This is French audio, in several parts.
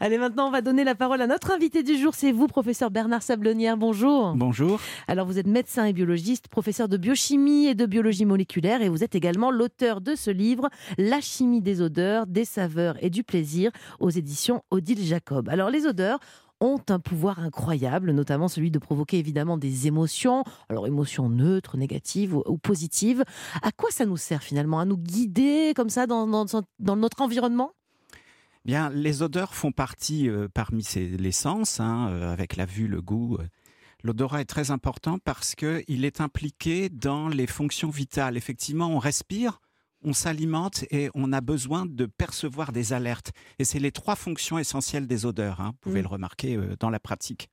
Allez, maintenant, on va donner la parole à notre invité du jour. C'est vous, professeur Bernard Sablonnière. Bonjour. Bonjour. Alors, vous êtes médecin et biologiste, professeur de biochimie et de biologie moléculaire, et vous êtes également l'auteur de ce livre, La chimie des odeurs, des saveurs et du plaisir, aux éditions Odile Jacob. Alors, les odeurs, ont un pouvoir incroyable, notamment celui de provoquer évidemment des émotions, alors émotions neutres, négatives ou, positives. À quoi ça nous sert finalement? À nous guider comme ça dans, dans, notre environnement? Bien, les odeurs font partie euh, parmi les sens, hein, euh, avec la vue, le goût. Euh. L'odorat est très important parce qu'il est impliqué dans les fonctions vitales. Effectivement, on respire, on s'alimente et on a besoin de percevoir des alertes. Et c'est les trois fonctions essentielles des odeurs, hein. vous pouvez mm. le remarquer euh, dans la pratique.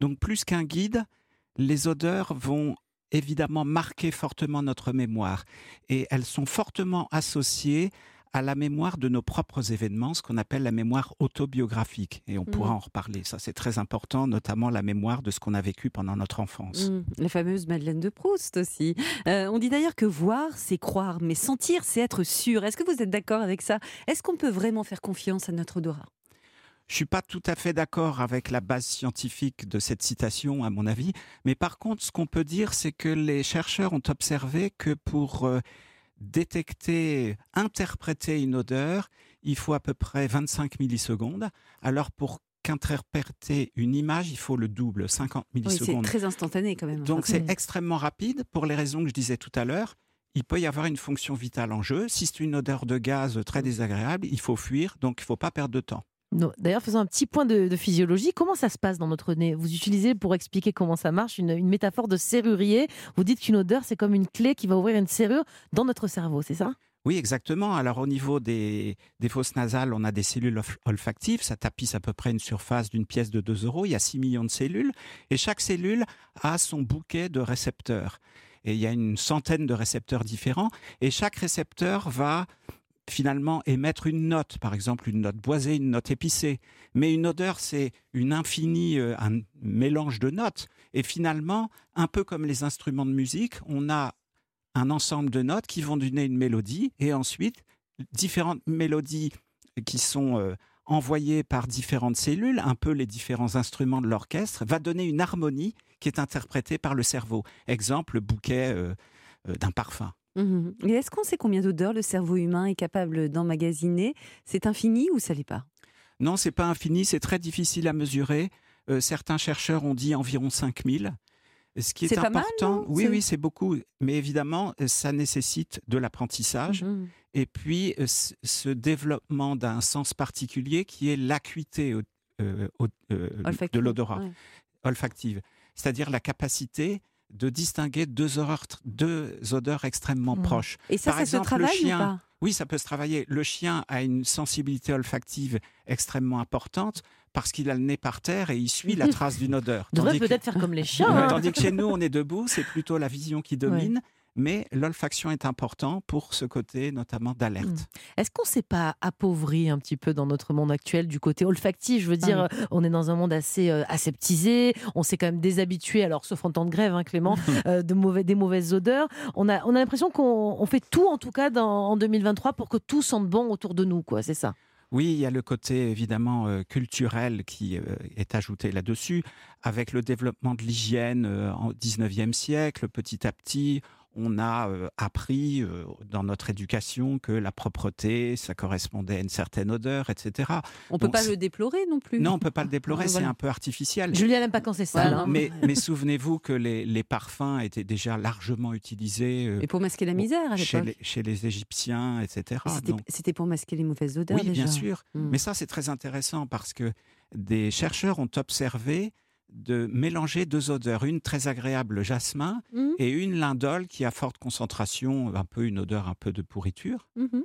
Donc plus qu'un guide, les odeurs vont évidemment marquer fortement notre mémoire et elles sont fortement associées à la mémoire de nos propres événements, ce qu'on appelle la mémoire autobiographique. Et on pourra mmh. en reparler. Ça, c'est très important, notamment la mémoire de ce qu'on a vécu pendant notre enfance. Mmh. La fameuse Madeleine de Proust aussi. Euh, on dit d'ailleurs que voir, c'est croire, mais sentir, c'est être sûr. Est-ce que vous êtes d'accord avec ça? Est-ce qu'on peut vraiment faire confiance à notre odorat? Je suis pas tout à fait d'accord avec la base scientifique de cette citation, à mon avis. Mais par contre, ce qu'on peut dire, c'est que les chercheurs ont observé que pour euh, détecter, interpréter une odeur, il faut à peu près 25 millisecondes. Alors pour qu'interpréter une image, il faut le double, 50 millisecondes. c'est très instantané quand même. Donc c'est extrêmement rapide pour les raisons que je disais tout à l'heure. Il peut y avoir une fonction vitale en jeu. Si c'est une odeur de gaz très désagréable, il faut fuir, donc il ne faut pas perdre de temps. D'ailleurs, faisons un petit point de, physiologie. Comment ça se passe dans notre nez? Vous utilisez pour expliquer comment ça marche une, métaphore de serrurier. Vous dites qu'une odeur, c'est comme une clé qui va ouvrir une serrure dans notre cerveau, c'est ça? Oui, exactement. Alors au niveau des, fosses nasales, on a des cellules olfactives. Ça tapisse à peu près une surface d'une pièce de 2 euros. Il y a 6 millions de cellules. Et chaque cellule a son bouquet de récepteurs. Et il y a une centaine de récepteurs différents. Et chaque récepteur va finalement émettre une note, par exemple une note boisée, une note épicée. Mais une odeur, c'est une infinie, euh, un mélange de notes. Et finalement, un peu comme les instruments de musique, on a un ensemble de notes qui vont donner une mélodie et ensuite différentes mélodies qui sont euh, envoyées par différentes cellules, un peu les différents instruments de l'orchestre, va donner une harmonie qui est interprétée par le cerveau. Exemple, le bouquet euh, d'un parfum. Mmh Et est-ce qu'on sait combien d'odeurs le cerveau humain est capable d'emmagasiner? C'est infini ou ça l'est pas? Non, c'est pas infini, c'est très difficile à mesurer. Euh, certains chercheurs ont dit environ 5000. Ce qui est, important, oui, oui, c'est beaucoup, mais évidemment, euh, ça nécessite de l'apprentissage. Mmh et puis euh, ce développement d'un sens particulier qui est l'acuité de l'odorat olfactive, c'est-à-dire la capacité de distinguer deux odeurs, deux odeurs extrêmement mmh. proches. Et ça, ça se travaille chien, ou pas? Oui, ça peut se travailler. Le chien a une sensibilité olfactive extrêmement importante parce qu'il a le nez par terre et il suit la trace d'une odeur. Il devrait peut-être faire comme les chiens. Hein. Tandis que chez nous, on est debout, c'est plutôt la vision qui domine mais l'olfaction est important pour ce côté notamment d'alerte. Mmh. Est-ce qu'on ne s'est pas appauvri un petit peu dans notre monde actuel du côté olfactif? Je veux dire, ah on est dans un monde assez euh, aseptisé, on s'est quand même déshabitué, alors sauf en temps de grève, hein, Clément, euh, de mauvais, des mauvaises odeurs. On a, on a l'impression qu'on fait tout, en tout cas, en 2023, pour que tout sente bon autour de nous, quoi. C'est ça? Oui, il y a le côté évidemment euh, culturel qui est ajouté là-dessus, avec le développement de l'hygiène au 19e siècle, petit à petit, on a euh, appris euh, dans notre éducation que la propreté, ça correspondait à une certaine odeur, etc. On ne peut pas le déplorer non plus. Non, on ne peut pas le déplorer, c'est un peu artificiel. Julien n'aime pas quand c'est ça. Hein. Mais, mais souvenez-vous que les, parfums étaient déjà largement utilisés. Euh, Et pour masquer la misère à chez les, chez les Égyptiens, etc. C'était pour masquer les mauvaises odeurs. Oui, bien sûr. Hmm. Mais ça, c'est très intéressant parce que des chercheurs ont observé de mélanger deux odeurs, une très agréable le jasmin mmh. et une lindole qui a forte concentration, un peu une odeur un peu de pourriture. Mmh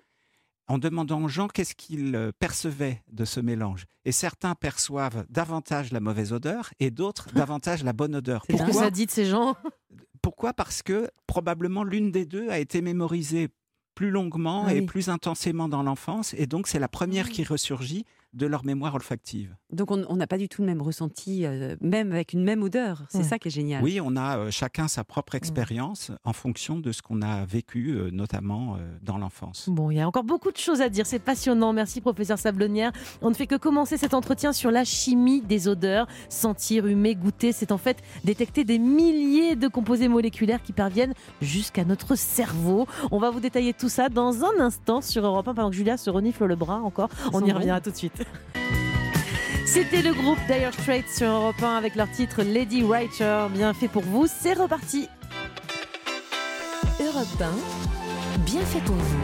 en demandant aux gens qu'est-ce qu'ils euh, percevaient de ce mélange. Et certains perçoivent davantage la mauvaise odeur et d'autres davantage la bonne odeur. Pourquoi ça dit de ces gens Pourquoi? Parce que probablement l'une des deux a été mémorisée plus longuement ah et plus intensément dans l'enfance. Et donc c'est la première mmh. qui ressurgit de leur mémoire olfactive. Donc on n'a pas du tout le même ressenti, euh, même avec une même odeur. C'est ça qui est génial. Oui, on a euh, chacun sa propre expérience en fonction de ce qu'on a vécu, euh, notamment dans l'enfance. Bon, il y a encore beaucoup de choses à dire. C'est passionnant. Merci, professeur Sablonnière. On ne fait que commencer cet entretien sur la chimie des odeurs. Sentir, humer, goûter, c'est en fait détecter des milliers de composés moléculaires qui parviennent jusqu'à notre cerveau. On va vous détailler tout ça dans un instant sur Europe 1 pendant que Julia se renifle le bras encore. On y revient tout de suite. C'était le groupe Dire Straits sur Europe 1 avec leur titre Lady Writer. Bien fait pour vous, c'est reparti. Europe 1, bien fait pour vous.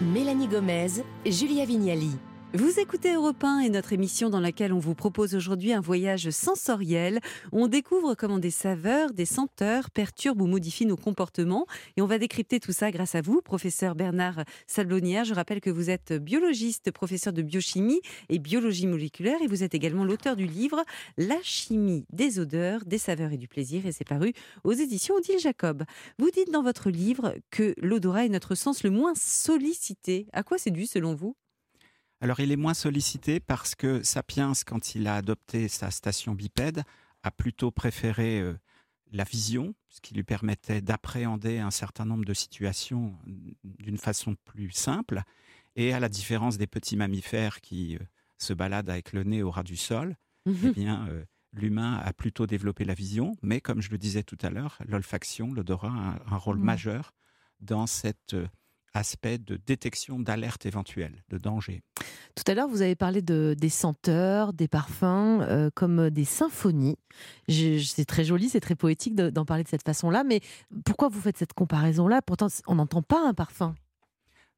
Mélanie Gomez, Julia Vignali. Vous écoutez Europe 1 et notre émission dans laquelle on vous propose aujourd'hui un voyage sensoriel. On découvre comment des saveurs, des senteurs perturbent ou modifient nos comportements. Et on va décrypter tout ça grâce à vous, professeur Bernard Sablonnière. Je rappelle que vous êtes biologiste, professeur de biochimie et biologie moléculaire. Et vous êtes également l'auteur du livre La chimie des odeurs, des saveurs et du plaisir. Et c'est paru aux éditions Odile Jacob. Vous dites dans votre livre que l'odorat est notre sens le moins sollicité. À quoi c'est dû selon vous? Alors il est moins sollicité parce que Sapiens, quand il a adopté sa station bipède, a plutôt préféré euh, la vision, ce qui lui permettait d'appréhender un certain nombre de situations mm, d'une façon plus simple. Et à la différence des petits mammifères qui euh, se baladent avec le nez au ras du sol, eh mhm. bien, euh, l'humain a plutôt développé la vision, mais comme je le disais tout à l'heure, l'olfaction, l'odorat a un, rôle mhm. majeur dans cette aspect de détection d'alerte éventuelle, de danger. Tout à l'heure, vous avez parlé de, des senteurs, des parfums, euh, comme des symphonies. C'est très joli, c'est très poétique d'en parler de cette façon-là, mais pourquoi vous faites cette comparaison-là? Pourtant, on n'entend pas un parfum.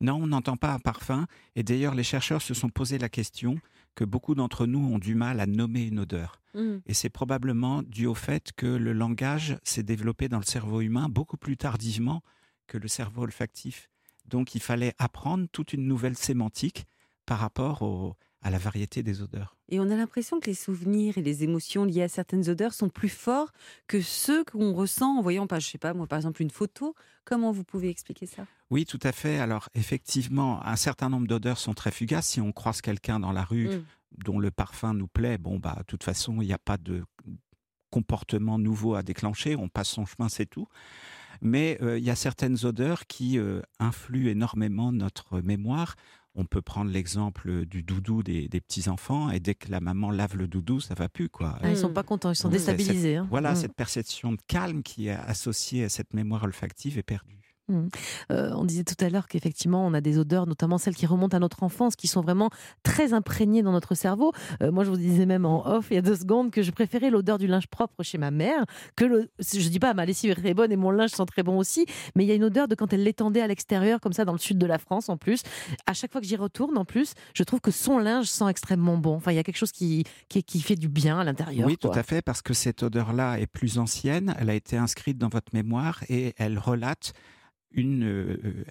Non, on n'entend pas un parfum. Et d'ailleurs, les chercheurs se sont posé la question que beaucoup d'entre nous ont du mal à nommer une odeur. Mmh. Et c'est probablement dû au fait que le langage s'est développé dans le cerveau humain beaucoup plus tardivement que le cerveau olfactif. Donc il fallait apprendre toute une nouvelle sémantique par rapport à la variété des odeurs. Et on a l'impression que les souvenirs et les émotions liées à certaines odeurs sont plus forts que ceux qu'on ressent en voyant, je sais pas, moi par exemple une photo. Comment vous pouvez expliquer ça? Oui, tout à fait. Alors effectivement, un certain nombre d'odeurs sont très fugaces. Si on croise quelqu'un dans la rue mmh. dont le parfum nous plaît, bon bah de toute façon il n'y a pas de comportement nouveau à déclencher. On passe son chemin, c'est tout. Mais euh, il y a certaines odeurs qui euh, influent énormément notre mémoire. On peut prendre l'exemple du doudou des, petits-enfants, et dès que la maman lave le doudou, ça va plus. Quoi. Ah, ils sont pas contents, ils sont déstabilisés. Hein. Voilà, mm. cette perception de calme qui est associée à cette mémoire olfactive est perdue. Mmh. Euh, on disait tout à l'heure qu'effectivement, on a des odeurs, notamment celles qui remontent à notre enfance, qui sont vraiment très imprégnées dans notre cerveau. Euh, moi, je vous disais même en off il y a deux secondes que je préférais l'odeur du linge propre chez ma mère. Que le, je dis pas ma lessive est très bonne et mon linge sent très bon aussi, mais il y a une odeur de quand elle l'étendait à l'extérieur, comme ça, dans le sud de la France en plus. À chaque fois que j'y retourne, en plus, je trouve que son linge sent extrêmement bon. Enfin, il y a quelque chose qui, qui, qui fait du bien à l'intérieur. Oui, tout à fait, parce que cette odeur-là est plus ancienne. Elle a été inscrite dans votre mémoire et elle relate une,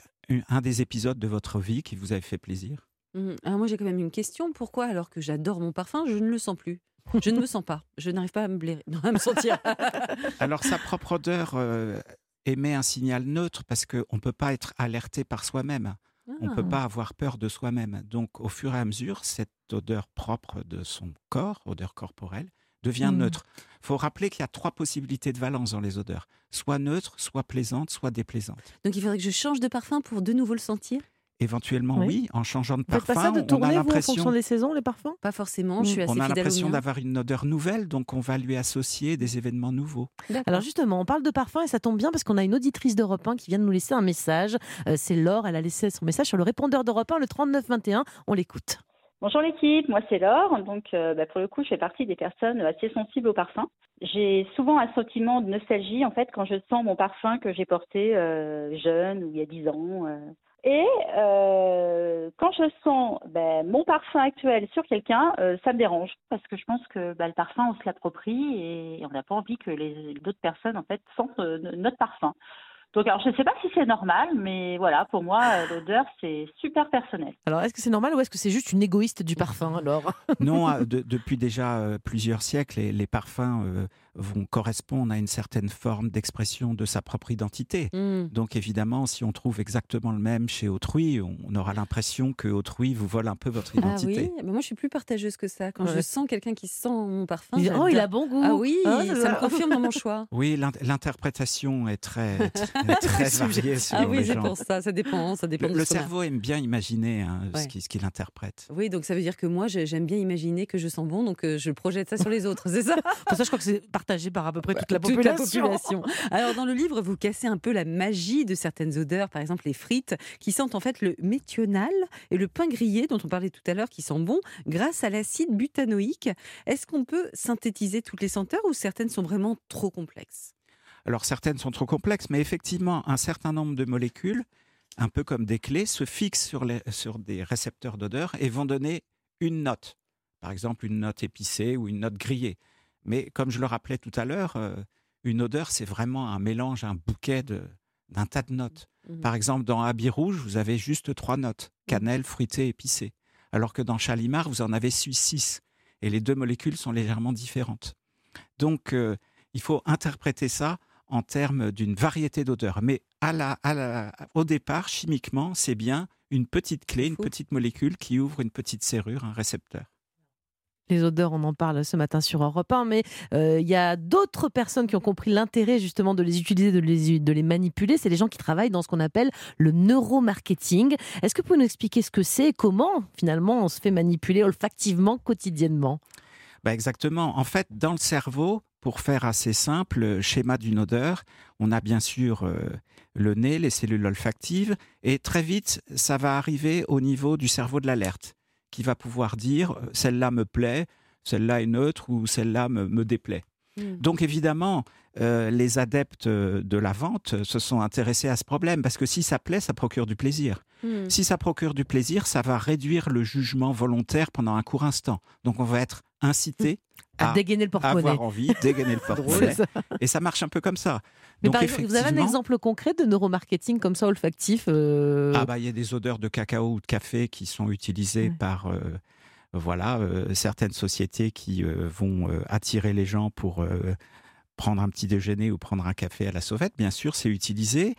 un des épisodes de votre vie qui vous avait fait plaisir mmh. Alors moi j'ai quand même une question. Pourquoi alors que j'adore mon parfum, je ne le sens plus? Je ne me sens pas. Je n'arrive pas à me, blairer, à me sentir. alors sa propre odeur euh, émet un signal neutre parce qu'on ne peut pas être alerté par soi-même. On ne peut ah. pas avoir peur de soi-même. Donc au fur et à mesure, cette odeur propre de son corps, odeur corporelle, devient mmh. neutre. Il faut rappeler qu'il y a trois possibilités de valence dans les odeurs. Soit neutre, soit plaisante, soit déplaisante. Donc il faudrait que je change de parfum pour de nouveau le sentir? Éventuellement, oui. En changeant de parfum, pas ça de tourner, on a l'impression... en fonction des saisons, les parfums? Pas forcément, je suis assez On a l'impression d'avoir une odeur nouvelle, donc on va lui associer des événements nouveaux. Alors justement, on parle de parfum et ça tombe bien parce qu'on a une auditrice d'Europe 1 qui vient de nous laisser un message. Euh, c'est Laure, elle a laissé son message sur le répondeur d'Europe 1, le 3921. On l'écoute. Bonjour l'équipe, moi c'est Laure. Donc euh, bah, pour le coup, je fais partie des personnes assez sensibles au parfum. J'ai souvent un sentiment de nostalgie en fait quand je sens mon parfum que j'ai porté euh, jeune ou il y a 10 ans. Euh. Et quand je sens bah, mon parfum actuel sur quelqu'un, ça me dérange parce que je pense que bah, le parfum on se l'approprie et on n'a pas envie que les d'autres personnes en fait sentent notre parfum. Donc, alors, je ne sais pas si c'est normal, mais voilà, pour moi, euh, l'odeur, c'est super personnel. Alors, est-ce que c'est normal ou est-ce que c'est juste une égoïste du parfum, alors? Non, euh, depuis déjà euh, plusieurs siècles, les, les parfums vont correspondre à une certaine forme d'expression de sa propre identité. Mmh. Donc évidemment, si on trouve exactement le même chez autrui, on aura l'impression que autrui vous vole un peu votre Ah identité. oui, mais moi je suis plus partageuse que ça. Quand je sens quelqu'un qui sent mon parfum, Il dit, oh, il a bon goût. Ah oui, Ah, ça me confirme dans mon choix. Oui, l'in- l'interprétation est très, très, très variée Ah oui, c'est pour ça, ça dépend, ça dépend Le, cerveau aime bien imaginer hein, Ouais. ce qu'il interprète. Oui, donc ça veut dire que moi, j'ai- j'aime bien imaginer que je sens bon, donc euh, je projette ça sur les autres, c'est ça? Pour ça, je crois que c'est partagé par à peu près toute la Toute population. population. Alors, dans le livre, vous cassez un peu la magie de certaines odeurs, par exemple les frites, qui sentent en fait le méthional et le pain grillé, dont on parlait tout à l'heure, qui sent bon, grâce à l'acide butanoïque. Est-ce qu'on peut synthétiser toutes les senteurs ou certaines sont vraiment trop complexes? Alors certaines sont trop complexes, mais effectivement, un certain nombre de molécules, un peu comme des clés, se fixent sur, les, sur des récepteurs d'odeur et vont donner une note. Par exemple, une note épicée ou une note grillée. Mais comme je le rappelais tout à l'heure, euh, une odeur, c'est vraiment un mélange, un bouquet de- d'un tas de notes. Mhm. Par exemple, dans Habit Rouge, vous avez juste trois notes cannelle, fruité, épicé. Alors que dans Chalimard, vous en avez six. Et les deux molécules sont légèrement différentes. Donc, euh, il faut interpréter ça en termes d'une variété d'odeurs. Mais à la, à la- au départ, chimiquement, c'est bien une petite clé, une petite molécule qui ouvre une petite serrure, un récepteur. Les odeurs, on en parle ce matin sur Europe 1, mais euh, il y a d'autres personnes qui ont compris l'intérêt justement de les utiliser, de les, manipuler. C'est les gens qui travaillent dans ce qu'on appelle le neuromarketing. Est-ce que vous pouvez nous expliquer ce que c'est et comment finalement on se fait manipuler olfactivement quotidiennement? Bah exactement. En fait, dans le cerveau, pour faire assez simple, le schéma d'une odeur, on a bien sûr euh, le nez, les cellules olfactives, et très vite, ça va arriver au niveau du cerveau de l'alerte, qui va pouvoir dire euh, celle-là me plaît, celle-là est neutre ou celle-là me, me déplaît. Mhm. Donc évidemment, euh, les adeptes euh, de la vente se sont intéressés à ce problème, parce que si ça plaît, ça procure du plaisir. Mhm. Si ça procure du plaisir, ça va réduire le jugement volontaire pendant un court instant. Donc on va être incité À dégainer le porte-monnaie. avoir envie, dégainer le porte-monnaie. Et ça marche un peu comme ça. Mais Donc par exemple, vous avez un exemple concret de neuromarketing comme ça olfactif euh, Ah bah il y a des odeurs de cacao ou de café qui sont utilisées Ouais. par euh, voilà euh, certaines sociétés qui vont attirer les gens pour prendre un petit déjeuner ou prendre un café à la sauvette. Bien sûr, c'est utilisé.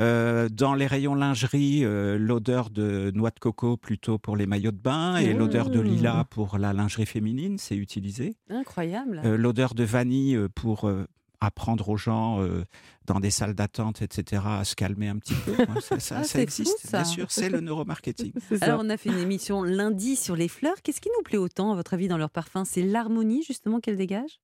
Euh, dans les rayons lingerie, euh, l'odeur de noix de coco plutôt pour les maillots de bain et Mmh. l'odeur de lilas pour la lingerie féminine, c'est utilisé. Incroyable. Euh, l'odeur de vanille pour apprendre aux gens euh, dans des salles d'attente, etc., à se calmer un petit peu. Ouais, ça, ça- Ah, ça existe, fou, ça. bien sûr, c'est le neuromarketing. Alors, on a fait une émission lundi sur les fleurs. Qu'est-ce qui nous plaît autant, à votre avis, dans leur parfum? C'est l'harmonie, justement, qu'elles dégagent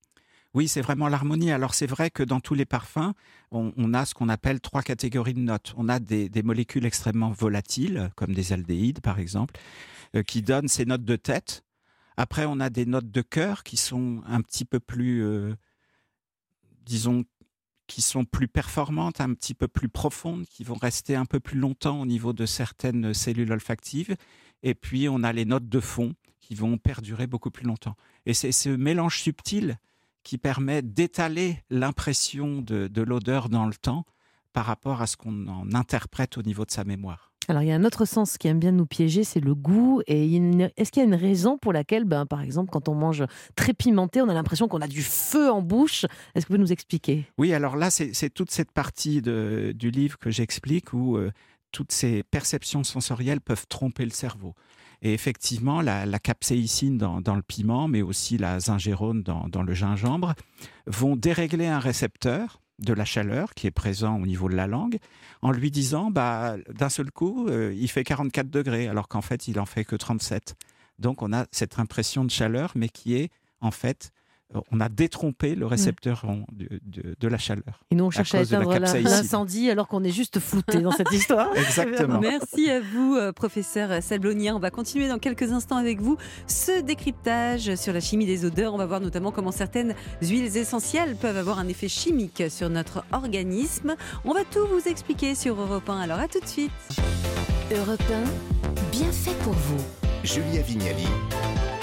Oui, c'est vraiment l'harmonie. Alors c'est vrai que dans tous les parfums, on, a ce qu'on appelle trois catégories de notes. On a des, des molécules extrêmement volatiles, comme des aldéhydes par exemple, euh, qui donnent ces notes de tête. Après, on a des notes de cœur qui sont un petit peu plus, euh, disons, qui sont plus performantes, un petit peu plus profondes, qui vont rester un peu plus longtemps au niveau de certaines cellules olfactives. Et puis, on a les notes de fond qui vont perdurer beaucoup plus longtemps. Et c'est ce mélange subtil qui permet d'étaler l'impression de, de l'odeur dans le temps par rapport à ce qu'on en interprète au niveau de sa mémoire. Alors, il y a un autre sens qui aime bien nous piéger, c'est le goût. Et une- est-ce qu'il y a une raison pour laquelle, ben, par exemple, quand on mange très pimenté, on a l'impression qu'on a du feu en bouche? Est-ce que vous pouvez nous expliquer? Oui, alors là, c'est c'est toute cette partie de- du livre que j'explique où euh, toutes ces perceptions sensorielles peuvent tromper le cerveau. Et effectivement, la, capsaïcine dans, le piment, mais aussi la zingérone dans, le gingembre, vont dérégler un récepteur de la chaleur qui est présent au niveau de la langue, en lui disant, bah, d'un seul coup, euh, il fait 44 degrés, alors qu'en fait, il en fait que 37. Donc, on a cette impression de chaleur, mais qui est, en fait, on a détrompé le récepteur en- de, de- de la chaleur. Et nous, on cherche à, cause de la éteindre l'incendie alors qu'on est juste flouté dans cette histoire. Exactement. Merci à vous, euh, professeur Sablonnière. On va continuer dans quelques instants avec vous ce décryptage sur la chimie des odeurs. On va voir notamment comment certaines huiles essentielles peuvent avoir un effet chimique sur notre organisme. On va tout vous expliquer sur Europe 1. Alors à tout de suite. Europe 1, bien fait pour vous. Julia Vignali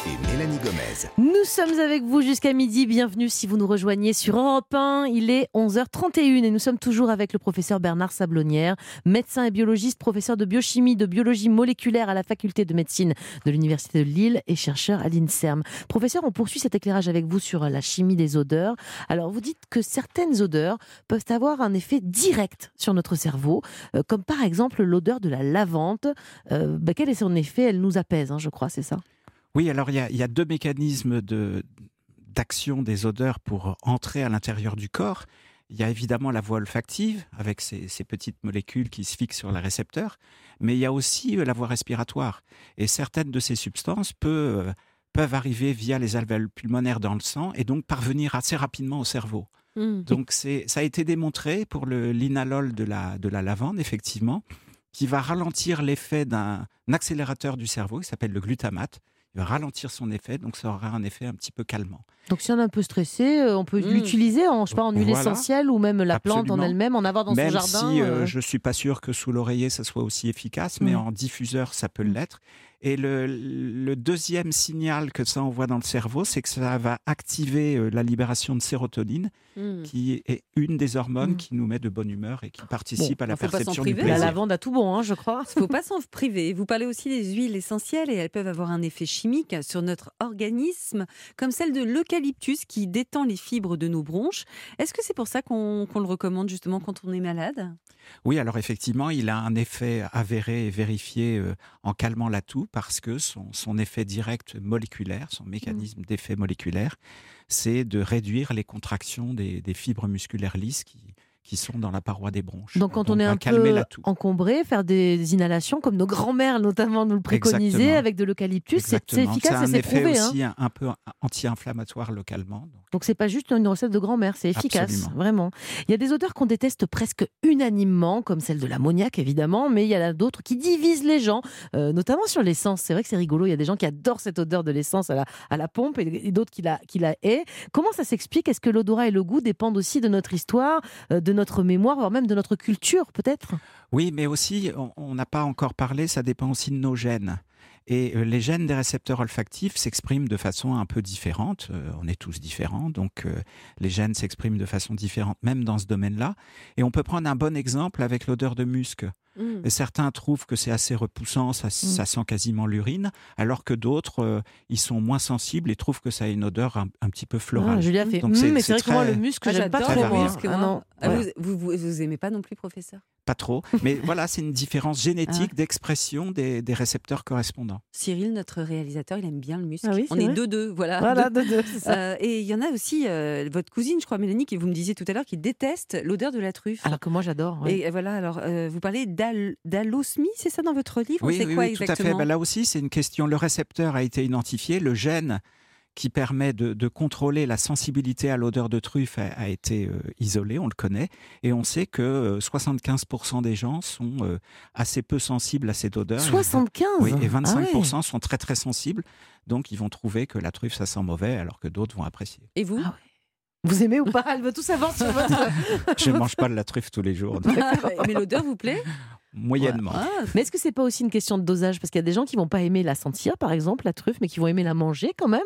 Mélanie Gomez. Nous sommes avec vous jusqu'à midi. Bienvenue si vous nous rejoignez sur Europe 1. Il est 11h31 et nous sommes toujours avec le professeur Bernard Sablonnière, médecin et biologiste, professeur de biochimie, de biologie moléculaire à la faculté de médecine de l'Université de Lille et chercheur à l'INSERM. Professeur, on poursuit cet éclairage avec vous sur la chimie des odeurs. Alors, vous dites que certaines odeurs peuvent avoir un effet direct sur notre cerveau, euh, comme par exemple l'odeur de la lavande. Euh, bah, quel est son effet? Elle nous apaise, hein, je crois, c'est ça? Oui, alors il y, a- il y a deux mécanismes de d'action des odeurs pour entrer à l'intérieur du corps. Il y a évidemment la voie olfactive avec ces, ces petites molécules qui se fixent sur les récepteurs, mais il y a aussi euh, la voie respiratoire. Et certaines de ces substances peuvent, euh, peuvent arriver via les alvéoles pulmonaires dans le sang et donc parvenir assez rapidement au cerveau. Hmm. Donc c'est, ça a été démontré pour le linalol de la, de la lavande, effectivement, qui va ralentir l'effet d'un accélérateur du cerveau qui s'appelle le glutamate. Ralentir son effet, donc ça aura un effet un petit peu calmant. Donc si on est un peu stressé, euh, on peut Mm. l'utiliser en, je sais pas, en huile Voilà. essentielle ou même la plante en elle-même, en avoir dans Même son jardin. si euh, euh, je suis pas sûr que sous l'oreiller ça soit aussi efficace, mais Mm. en diffuseur ça peut Mm. l'être. Et le, le deuxième signal que ça envoie dans le cerveau, c'est que ça va activer euh, la libération de sérotonine, Hmm. qui est une des hormones Mm. qui nous met de bonne humeur et qui participe à la pas perception du priver, La plaisir. lavande a tout bon, hein, je crois. Il ne faut pas s'en priver. Vous parlez aussi des huiles essentielles et elles peuvent avoir un effet chimique sur notre organisme, comme celle de l'eucalyptus qui détend les fibres de nos bronches. Est-ce que c'est pour ça qu'on qu'on le recommande justement quand on est malade? Oui, alors effectivement, il a un effet avéré et vérifié euh, en calmant la toux parce que son, son effet direct moléculaire, son mécanisme d'effet moléculaire, c'est de réduire les contractions des, des fibres musculaires lisses qui, qui sont dans la paroi des bronches. Donc quand on est un peu encombré, faire des inhalations comme nos grands-mères notamment nous le préconisaient Exactement. avec de l'eucalyptus, c'est c'est efficace Ça a et un c'est effet prouvé. hein. aussi un, un peu anti-inflammatoire localement. Donc, c'est pas juste une recette de grand-mère, c'est efficace, Absolument. vraiment. Il y a des odeurs qu'on déteste presque unanimement, comme celle de l'ammoniac évidemment, mais il y en a d'autres qui divisent les gens, euh, notamment sur l'essence. C'est vrai que c'est rigolo, il y a des gens qui adorent cette odeur de l'essence à la, à la pompe et, et d'autres qui la, qui la haient. Comment ça s'explique? Est-ce que l'odorat et le goût dépendent aussi de notre histoire, euh, de notre mémoire, voire même de notre culture peut-être Oui, mais aussi, on- n'a pas encore parlé, ça dépend aussi de nos gènes. Et euh, les gènes des récepteurs olfactifs s'expriment de façon un peu différente. Euh, on est tous différents, donc euh, les gènes s'expriment de façon différente, même dans ce domaine-là. Et on peut prendre un bon exemple avec l'odeur de musc. Et certains trouvent que c'est assez repoussant, ça, ça sent quasiment l'urine, alors que d'autres, euh, ils sont moins sensibles et trouvent que ça a une odeur un, un petit peu florale. Ah, Julia fait Donc c'est- mais c'est c'est vrai que moi très- le muscle Ah, j'aime pas j'adore trop. le Ah, non. Ah, Ouais. vous, vous, vous, vous aimez pas non plus, professeur? Pas trop. Mais voilà, c'est une différence Ah. génétique d'expression des, des récepteurs correspondants. Cyril, notre réalisateur, il aime bien le musc. Ah oui, On est vrai deux-deux, voilà. Voilà, de deux, c'est ça. Euh, et il y en a aussi, euh, votre cousine, je crois, Mélanie, qui vous me disiez tout à l'heure, qui déteste l'odeur de la truffe. Alors que moi j'adore. ouais. Et voilà, alors euh, vous parlez d'al- d'allosmie, c'est ça dans votre livre Oui, C'est oui, quoi oui, tout à fait. exactement Ben, là aussi, c'est une question. Le récepteur a été identifié, le gène qui permet de, de contrôler la sensibilité à l'odeur de truffe a, a été euh, isolé, on le connaît, et on sait que euh, 75% des gens sont euh, assez peu sensibles à cette odeur. 75 Oui, et Ah 25% ouais. sont très très sensibles, donc ils vont trouver que la truffe ça sent mauvais, alors que d'autres vont apprécier. Et vous Ah Vous aimez ou pas? Elle veut tout savoir sur votre. Je ne mange pas de la truffe tous les jours, donc, Mais l'odeur vous plaît? Moyennement. Ah, Mais est-ce que c'est pas aussi une question de dosage? Parce qu'il y a des gens qui vont pas aimer la sentir, par exemple, la truffe, mais qui vont aimer la manger quand même.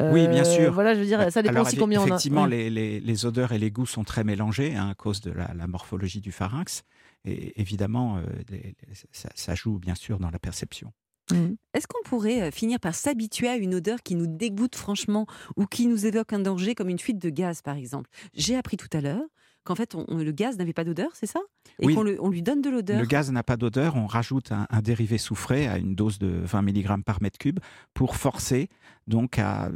Oui, bien sûr. Voilà, je veux dire, ça dépend Alors, aussi combien on a. Effectivement, les, les- les odeurs et les goûts sont très mélangés hein, à cause de la, la morphologie du pharynx. Et évidemment, euh, les- les- ça, ça joue bien sûr dans la perception. Mm. Est-ce qu'on pourrait euh, finir par s'habituer à une odeur qui nous dégoûte franchement ou qui nous évoque un danger comme une fuite de gaz par exemple? J'ai appris tout à l'heure qu'en fait on- on- le gaz n'avait pas d'odeur, c'est ça? Et Oui. qu'on le- on lui donne de l'odeur Le gaz n'a pas d'odeur, on rajoute un, un dérivé soufré à une dose de 20 mg par mètre cube pour forcer donc à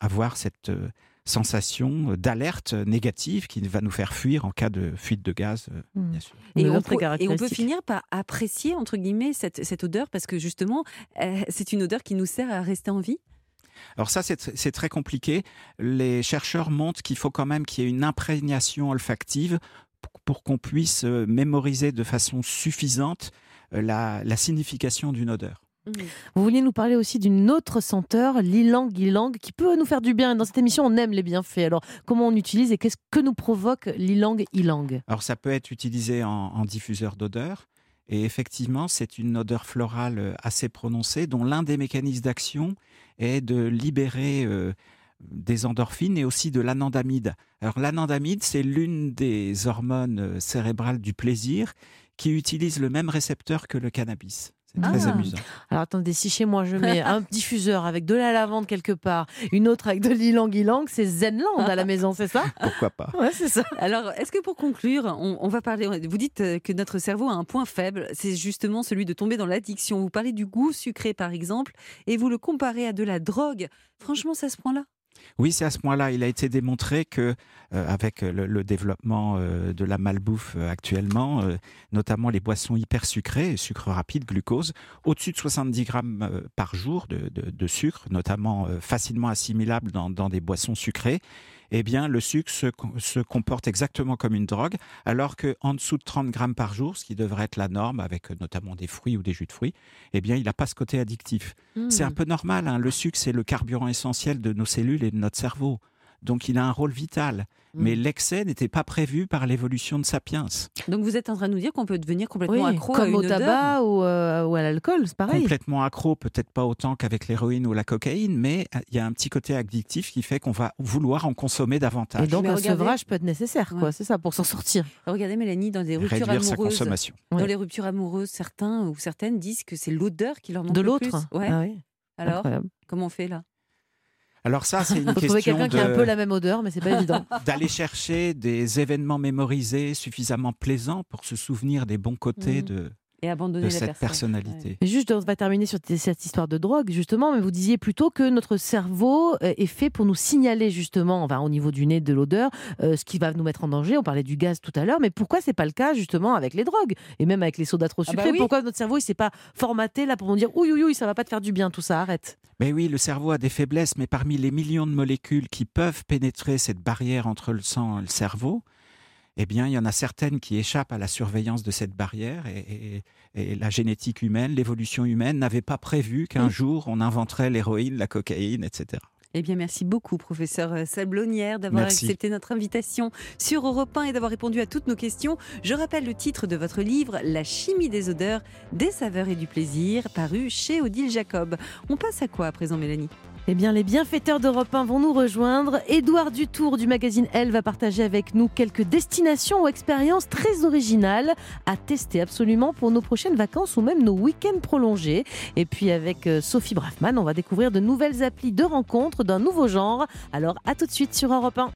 avoir cette euh, sensation d'alerte négative qui va nous faire fuir en cas de fuite de gaz, euh, Mm. bien sûr. Et on, peut, et on peut caractéristique. finir par apprécier, entre guillemets, cette, cette odeur parce que justement, euh, c'est une odeur qui nous sert à rester en vie? Alors ça, c'est très compliqué. Les chercheurs montrent qu'il faut quand même qu'il y ait une imprégnation olfactive pour, qu'on puisse euh, mémoriser de façon suffisante euh, la, la signification d'une odeur. Vous vouliez nous parler aussi d'une autre senteur, l'ilang ilang, qui peut nous faire du bien. Dans cette émission, on aime les bienfaits. Alors, comment on utilise et qu'est-ce que nous provoque l'ilang ilang Alors ça peut être utilisé en, en diffuseur d'odeur Et effectivement, c'est une odeur florale euh, assez prononcée, dont l'un des mécanismes d'action est de libérer euh, des endorphines et aussi de l'anandamide. Alors l'anandamide, c'est l'une des hormones euh, cérébrales du plaisir qui utilise le même récepteur que le cannabis. C'est très Ah. amusant. Alors attendez, si chez moi je mets un diffuseur avec de la lavande quelque part, une autre avec de l'ilang-ilang, c'est Zenland à la maison, c'est ça? Pourquoi pas Ouais, c'est ça. Alors, est-ce que pour conclure, on, on va parler. Vous dites que notre cerveau a un point faible, c'est justement celui de tomber dans l'addiction. Vous parlez du goût sucré, par exemple, et vous le comparez à de la drogue. Franchement, c'est à ce point-là? Oui, c'est à ce point-là. Il a été démontré que, euh, avec le, développement euh, de la malbouffe euh, actuellement, notamment les boissons hyper sucrées, sucre rapide, glucose, au-dessus de 70 grammes par jour de, sucre, notamment facilement assimilable dans des boissons sucrées, eh bien, le sucre se, se comporte exactement comme une drogue, alors qu'en dessous de 30 grammes par jour, ce qui devrait être la norme, avec euh, notamment des fruits ou des jus de fruits, eh bien, il n'a pas ce côté addictif. C'est un peu normal. hein. Le sucre, c'est le carburant essentiel de nos cellules et de notre cerveau. Donc, il a un rôle vital. Mais l'excès n'était pas prévu par l'évolution de Sapiens. Donc, vous êtes en train de nous dire qu'on peut devenir complètement Oui, accro à comme une au odeur tabac ou, euh, ou à l'alcool, c'est pareil. Complètement accro, peut-être pas autant qu'avec l'héroïne ou la cocaïne, mais euh, il y a un petit côté addictif qui fait qu'on va vouloir en consommer davantage. Et donc Mais un regardez- sevrage peut être nécessaire, quoi. C'est ça, pour s'en sortir. Regardez, Mélanie, dans des ruptures réduire sa amoureuses. consommation. Dans Ouais. les ruptures amoureuses, certains ou certaines disent que c'est l'odeur qui leur manque De le l'autre plus. Ouais. Ah oui, Alors, incroyable. comment on fait là? Alors ça, c'est une Faut trouver question quelqu'un qui a un peu la même odeur, mais c'est pas évident. d'aller chercher des événements mémorisés suffisamment plaisants pour se souvenir des bons côtés Mhm. de, Et abandonner de la cette personne. personnalité. Mais juste, on va terminer sur cette histoire de drogue, justement. Mais vous disiez plutôt que notre cerveau euh, est fait pour nous signaler, justement, enfin, au niveau du nez, de l'odeur, euh, ce qui va nous mettre en danger. On parlait du gaz tout à l'heure, mais pourquoi c'est pas le cas, justement, avec les drogues et même avec les sodas trop Ah bah sucrés? oui. Pourquoi notre cerveau, il s'est pas formaté là pour nous dire, ouïe, ouïe, ouïe, ça va pas te faire du bien, tout ça, arrête? Mais oui, le cerveau a des faiblesses, mais parmi les millions de molécules qui peuvent pénétrer cette barrière entre le sang et le cerveau, eh bien, il y en a certaines qui échappent à la surveillance de cette barrière et, et- et la génétique humaine, l'évolution humaine n'avait pas prévu qu'un Mm. jour on inventerait l'héroïne, la cocaïne, etc. Eh bien, merci beaucoup, professeur Sablonnière, d'avoir accepté notre invitation sur Europe 1 et d'avoir répondu à toutes nos questions. Je rappelle le titre de votre livre, La chimie des odeurs, des saveurs et du plaisir, paru chez Odile Jacob. On passe à quoi à présent, Mélanie? Eh bien, les bienfaiteurs d'Europe 1 vont nous rejoindre. Édouard Dutour du magazine Elle va partager avec nous quelques destinations ou expériences très originales à tester absolument pour nos prochaines vacances ou même nos week-ends prolongés. Et puis avec euh, Sophie Braffman, on va découvrir de nouvelles applis de rencontres d'un nouveau genre. Alors à tout de suite sur Europe 1.